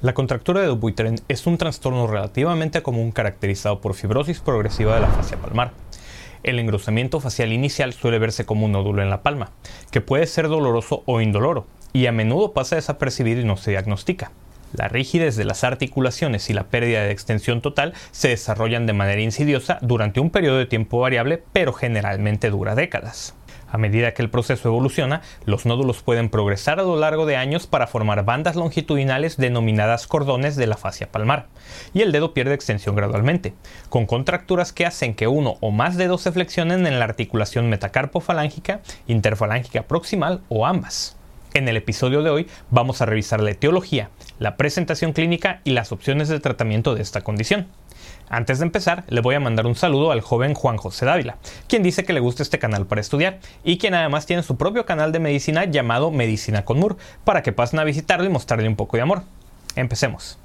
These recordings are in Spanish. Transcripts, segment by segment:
La contractura de Dupuytren es un trastorno relativamente común caracterizado por fibrosis progresiva de la fascia palmar. El engrosamiento facial inicial suele verse como un nódulo en la palma, que puede ser doloroso o indoloro, y a menudo pasa desapercibido y no se diagnostica. La rigidez de las articulaciones y la pérdida de extensión total se desarrollan de manera insidiosa durante un periodo de tiempo variable, pero generalmente dura décadas. A medida que el proceso evoluciona, los nódulos pueden progresar a lo largo de años para formar bandas longitudinales denominadas cordones de la fascia palmar, y el dedo pierde extensión gradualmente, con contracturas que hacen que uno o más dedos se flexionen en la articulación metacarpofalángica, interfalángica proximal o ambas. En el episodio de hoy vamos a revisar la etiología, la presentación clínica y las opciones de tratamiento de esta condición. Antes de empezar, le voy a mandar un saludo al joven Juan José Dávila, quien dice que le gusta este canal para estudiar y quien además tiene su propio canal de medicina llamado Medicina con Mur, para que pasen a visitarlo y mostrarle un poco de amor. Empecemos.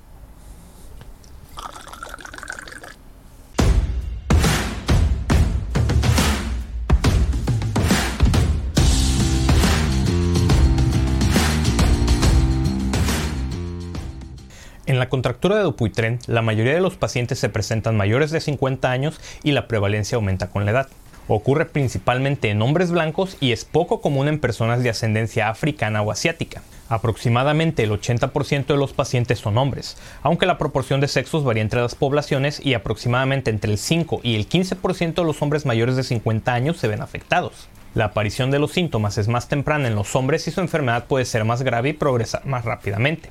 La contractura de Dupuytren, la mayoría de los pacientes se presentan mayores de 50 años y la prevalencia aumenta con la edad. Ocurre principalmente en hombres blancos y es poco común en personas de ascendencia africana o asiática. Aproximadamente el 80% de los pacientes son hombres, aunque la proporción de sexos varía entre las poblaciones y aproximadamente entre el 5 y el 15% de los hombres mayores de 50 años se ven afectados. La aparición de los síntomas es más temprana en los hombres y su enfermedad puede ser más grave y progresar más rápidamente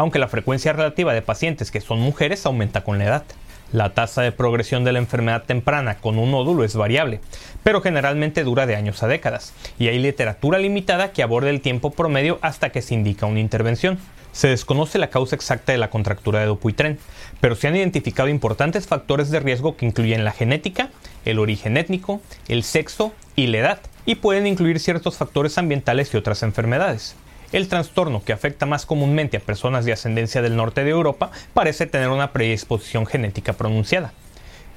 aunque la frecuencia relativa de pacientes que son mujeres aumenta con la edad. La tasa de progresión de la enfermedad temprana con un nódulo es variable, pero generalmente dura de años a décadas, y hay literatura limitada que aborda el tiempo promedio hasta que se indica una intervención. Se desconoce la causa exacta de la contractura de Dupuytren, pero se han identificado importantes factores de riesgo que incluyen la genética, el origen étnico, el sexo y la edad, y pueden incluir ciertos factores ambientales y otras enfermedades. El trastorno que afecta más comúnmente a personas de ascendencia del norte de Europa parece tener una predisposición genética pronunciada.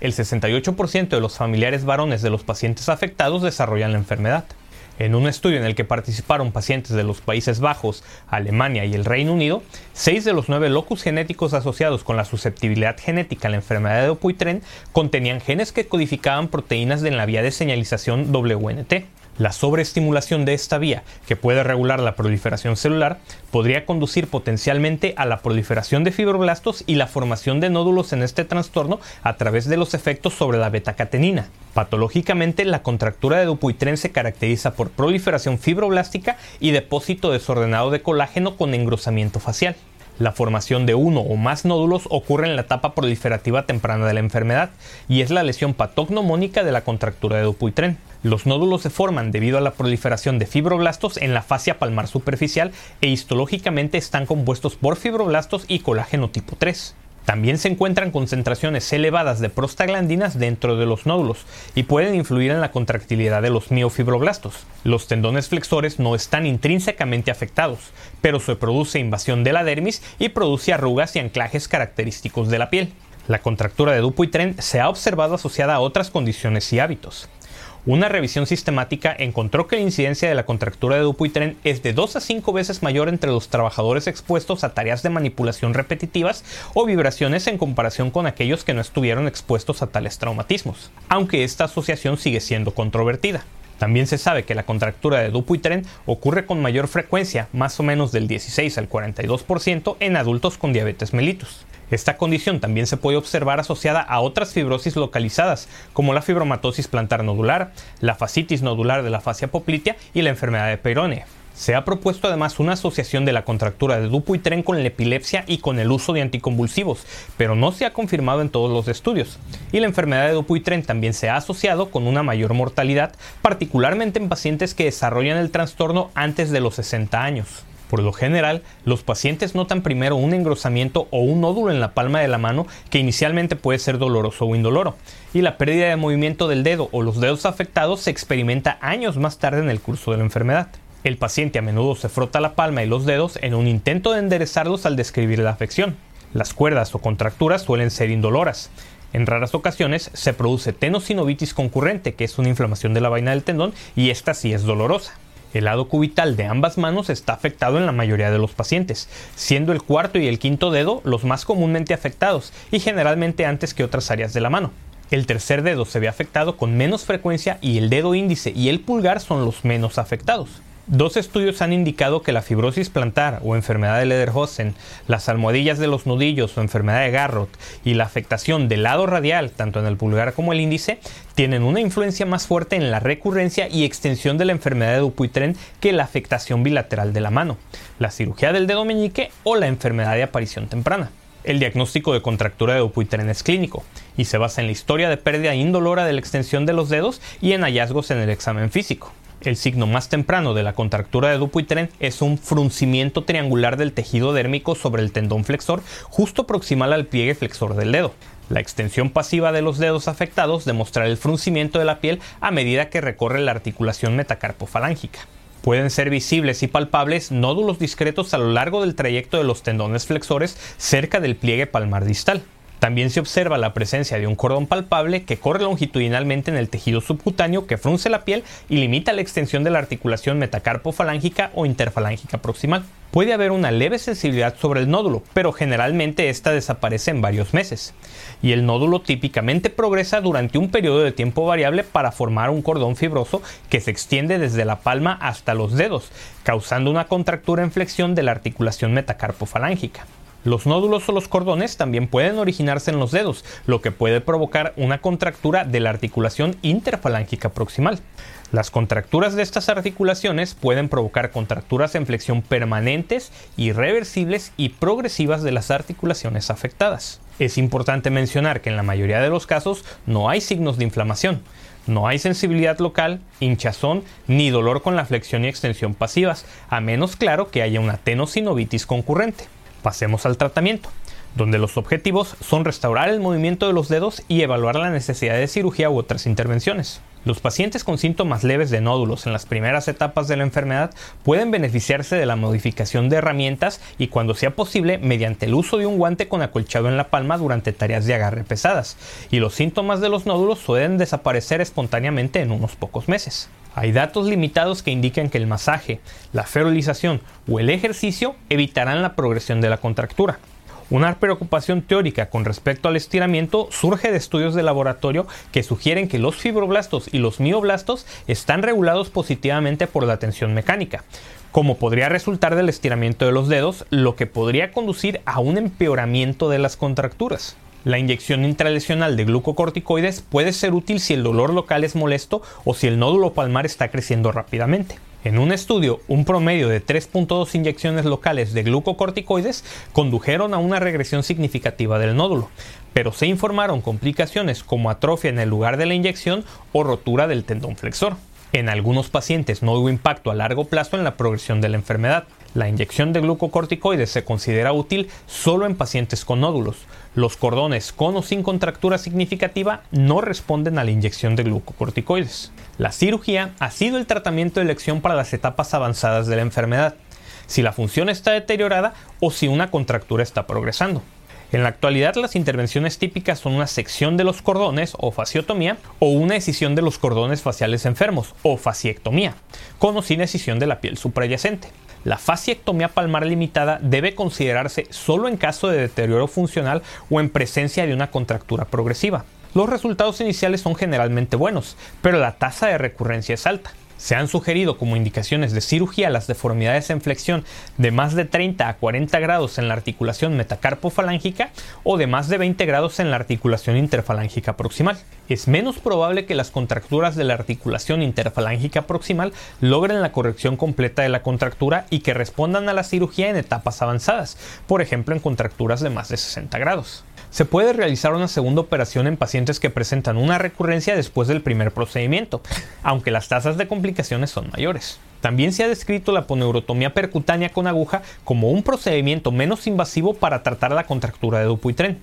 El 68% de los familiares varones de los pacientes afectados desarrollan la enfermedad. En un estudio en el que participaron pacientes de los Países Bajos, Alemania y el Reino Unido, 6 de los 9 locus genéticos asociados con la susceptibilidad genética a la enfermedad de Dupuytren contenían genes que codificaban proteínas de la vía de señalización WNT. La sobreestimulación de esta vía, que puede regular la proliferación celular, podría conducir potencialmente a la proliferación de fibroblastos y la formación de nódulos en este trastorno a través de los efectos sobre la betacatenina. Patológicamente, la contractura de Dupuytren se caracteriza por proliferación fibroblástica y depósito desordenado de colágeno con engrosamiento facial. La formación de uno o más nódulos ocurre en la etapa proliferativa temprana de la enfermedad y es la lesión patognomónica de la contractura de Dupuytren. Los nódulos se forman debido a la proliferación de fibroblastos en la fascia palmar superficial e histológicamente están compuestos por fibroblastos y colágeno tipo 3. También se encuentran concentraciones elevadas de prostaglandinas dentro de los nódulos y pueden influir en la contractilidad de los miofibroblastos. Los tendones flexores no están intrínsecamente afectados, pero se produce invasión de la dermis y produce arrugas y anclajes característicos de la piel. La contractura de Dupuytren se ha observado asociada a otras condiciones y hábitos. Una revisión sistemática encontró que la incidencia de la contractura de Dupuytren es de 2 a 5 veces mayor entre los trabajadores expuestos a tareas de manipulación repetitivas o vibraciones en comparación con aquellos que no estuvieron expuestos a tales traumatismos, aunque esta asociación sigue siendo controvertida. También se sabe que la contractura de Dupuytren ocurre con mayor frecuencia, más o menos del 16 al 42% en adultos con diabetes mellitus. Esta condición también se puede observar asociada a otras fibrosis localizadas, como la fibromatosis plantar nodular, la fascitis nodular de la fascia poplitea y la enfermedad de Peyronie. Se ha propuesto además una asociación de la contractura de Dupuytren con la epilepsia y con el uso de anticonvulsivos, pero no se ha confirmado en todos los estudios. Y la enfermedad de Dupuytren también se ha asociado con una mayor mortalidad, particularmente en pacientes que desarrollan el trastorno antes de los 60 años. Por lo general, los pacientes notan primero un engrosamiento o un nódulo en la palma de la mano que inicialmente puede ser doloroso o indoloro, y la pérdida de movimiento del dedo o los dedos afectados se experimenta años más tarde en el curso de la enfermedad. El paciente a menudo se frota la palma y los dedos en un intento de enderezarlos al describir la afección. Las cuerdas o contracturas suelen ser indoloras. En raras ocasiones se produce tenosinovitis concurrente, que es una inflamación de la vaina del tendón, y esta sí es dolorosa. El lado cubital de ambas manos está afectado en la mayoría de los pacientes, siendo el cuarto y el quinto dedo los más comúnmente afectados y generalmente antes que otras áreas de la mano. El tercer dedo se ve afectado con menos frecuencia y el dedo índice y el pulgar son los menos afectados. Dos estudios han indicado que la fibrosis plantar o enfermedad de Lederhosen, las almohadillas de los nudillos o enfermedad de Garrot y la afectación del lado radial, tanto en el pulgar como el índice, tienen una influencia más fuerte en la recurrencia y extensión de la enfermedad de Dupuytren que la afectación bilateral de la mano, la cirugía del dedo meñique o la enfermedad de aparición temprana. El diagnóstico de contractura de Dupuytren es clínico y se basa en la historia de pérdida indolora de la extensión de los dedos y en hallazgos en el examen físico. El signo más temprano de la contractura de Dupuytren es un fruncimiento triangular del tejido dérmico sobre el tendón flexor justo proximal al pliegue flexor del dedo. La extensión pasiva de los dedos afectados demostrará el fruncimiento de la piel a medida que recorre la articulación metacarpofalángica. Pueden ser visibles y palpables nódulos discretos a lo largo del trayecto de los tendones flexores cerca del pliegue palmar distal. También se observa la presencia de un cordón palpable que corre longitudinalmente en el tejido subcutáneo que frunce la piel y limita la extensión de la articulación metacarpofalángica o interfalángica proximal. Puede haber una leve sensibilidad sobre el nódulo, pero generalmente esta desaparece en varios meses. Y el nódulo típicamente progresa durante un periodo de tiempo variable para formar un cordón fibroso que se extiende desde la palma hasta los dedos, causando una contractura en flexión de la articulación metacarpofalángica. Los nódulos o los cordones también pueden originarse en los dedos, lo que puede provocar una contractura de la articulación interfalángica proximal. Las contracturas de estas articulaciones pueden provocar contracturas en flexión permanentes, irreversibles y progresivas de las articulaciones afectadas. Es importante mencionar que en la mayoría de los casos no hay signos de inflamación, no hay sensibilidad local, hinchazón ni dolor con la flexión y extensión pasivas, a menos claro que haya una tenosinovitis concurrente. Pasemos al tratamiento, donde los objetivos son restaurar el movimiento de los dedos y evaluar la necesidad de cirugía u otras intervenciones. Los pacientes con síntomas leves de nódulos en las primeras etapas de la enfermedad pueden beneficiarse de la modificación de herramientas y cuando sea posible mediante el uso de un guante con acolchado en la palma durante tareas de agarre pesadas, y los síntomas de los nódulos suelen desaparecer espontáneamente en unos pocos meses. Hay datos limitados que indican que el masaje, la ferolización o el ejercicio evitarán la progresión de la contractura. Una preocupación teórica con respecto al estiramiento surge de estudios de laboratorio que sugieren que los fibroblastos y los mioblastos están regulados positivamente por la tensión mecánica, como podría resultar del estiramiento de los dedos, lo que podría conducir a un empeoramiento de las contracturas. La inyección intralesional de glucocorticoides puede ser útil si el dolor local es molesto o si el nódulo palmar está creciendo rápidamente. En un estudio, un promedio de 3.2 inyecciones locales de glucocorticoides condujeron a una regresión significativa del nódulo, pero se informaron complicaciones como atrofia en el lugar de la inyección o rotura del tendón flexor. En algunos pacientes no hubo impacto a largo plazo en la progresión de la enfermedad. La inyección de glucocorticoides se considera útil solo en pacientes con nódulos. Los cordones con o sin contractura significativa no responden a la inyección de glucocorticoides. La cirugía ha sido el tratamiento de elección para las etapas avanzadas de la enfermedad, si la función está deteriorada o si una contractura está progresando. En la actualidad las intervenciones típicas son una sección de los cordones o fasciotomía o una escisión de los cordones faciales enfermos o fasciectomía, con o sin escisión de la piel suprayacente. La fasciectomía palmar limitada debe considerarse solo en caso de deterioro funcional o en presencia de una contractura progresiva. Los resultados iniciales son generalmente buenos, pero la tasa de recurrencia es alta. Se han sugerido como indicaciones de cirugía las deformidades en flexión de más de 30 a 40 grados en la articulación metacarpofalángica o de más de 20 grados en la articulación interfalángica proximal. Es menos probable que las contracturas de la articulación interfalángica proximal logren la corrección completa de la contractura y que respondan a la cirugía en etapas avanzadas, por ejemplo en contracturas de más de 60 grados se puede realizar una segunda operación en pacientes que presentan una recurrencia después del primer procedimiento, aunque las tasas de complicaciones son mayores. También se ha descrito la poneurotomía percutánea con aguja como un procedimiento menos invasivo para tratar la contractura de Dupuytren.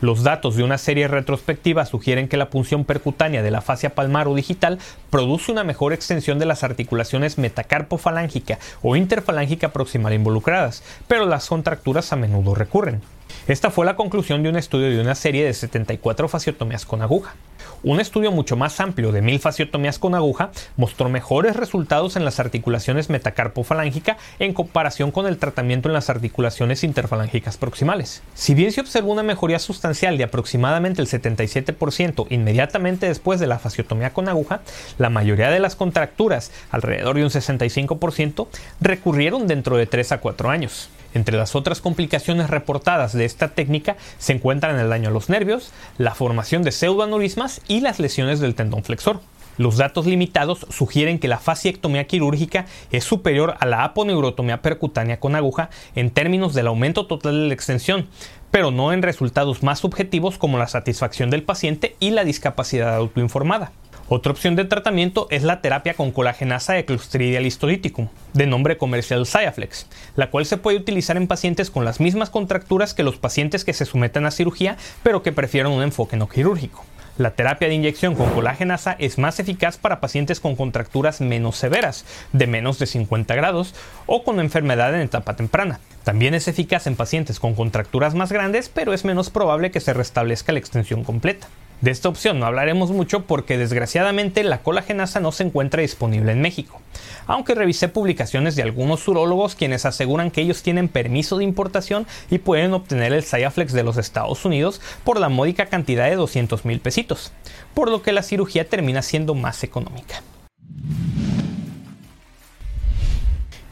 Los datos de una serie retrospectiva sugieren que la punción percutánea de la fascia palmar o digital produce una mejor extensión de las articulaciones metacarpofalángica o interfalángica proximal involucradas, pero las contracturas a menudo recurren. Esta fue la conclusión de un estudio de una serie de 74 fasiotomías con aguja. Un estudio mucho más amplio de mil fasiotomías con aguja mostró mejores resultados en las articulaciones metacarpofalángica en comparación con el tratamiento en las articulaciones interfalángicas proximales. Si bien se observó una mejoría sustancial de aproximadamente el 77% inmediatamente después de la fasiotomía con aguja, la mayoría de las contracturas, alrededor de un 65%, recurrieron dentro de 3 a 4 años. Entre las otras complicaciones reportadas de esta técnica se encuentran el daño a los nervios, la formación de pseudoaneurismas y las lesiones del tendón flexor. Los datos limitados sugieren que la fasciectomía quirúrgica es superior a la aponeurotomía percutánea con aguja en términos del aumento total de la extensión, pero no en resultados más subjetivos como la satisfacción del paciente y la discapacidad autoinformada. Otra opción de tratamiento es la terapia con colagenasa de Clostridial histolyticum, de nombre comercial Xiaflex, la cual se puede utilizar en pacientes con las mismas contracturas que los pacientes que se someten a cirugía, pero que prefieren un enfoque no quirúrgico. La terapia de inyección con colagenasa es más eficaz para pacientes con contracturas menos severas, de menos de 50 grados, o con enfermedad en etapa temprana. También es eficaz en pacientes con contracturas más grandes, pero es menos probable que se restablezca la extensión completa. De esta opción no hablaremos mucho porque desgraciadamente la colagenasa no se encuentra disponible en México, aunque revisé publicaciones de algunos urólogos quienes aseguran que ellos tienen permiso de importación y pueden obtener el Xiaflex de los Estados Unidos por la módica cantidad de 200 mil pesitos, por lo que la cirugía termina siendo más económica.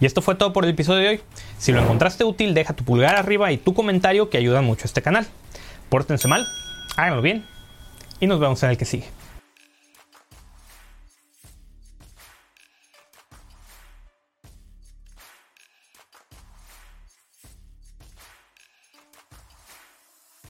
Y esto fue todo por el episodio de hoy. Si lo encontraste útil, deja tu pulgar arriba y tu comentario que ayuda mucho a este canal. Pórtense mal, háganlo bien y nos vemos en el que sigue.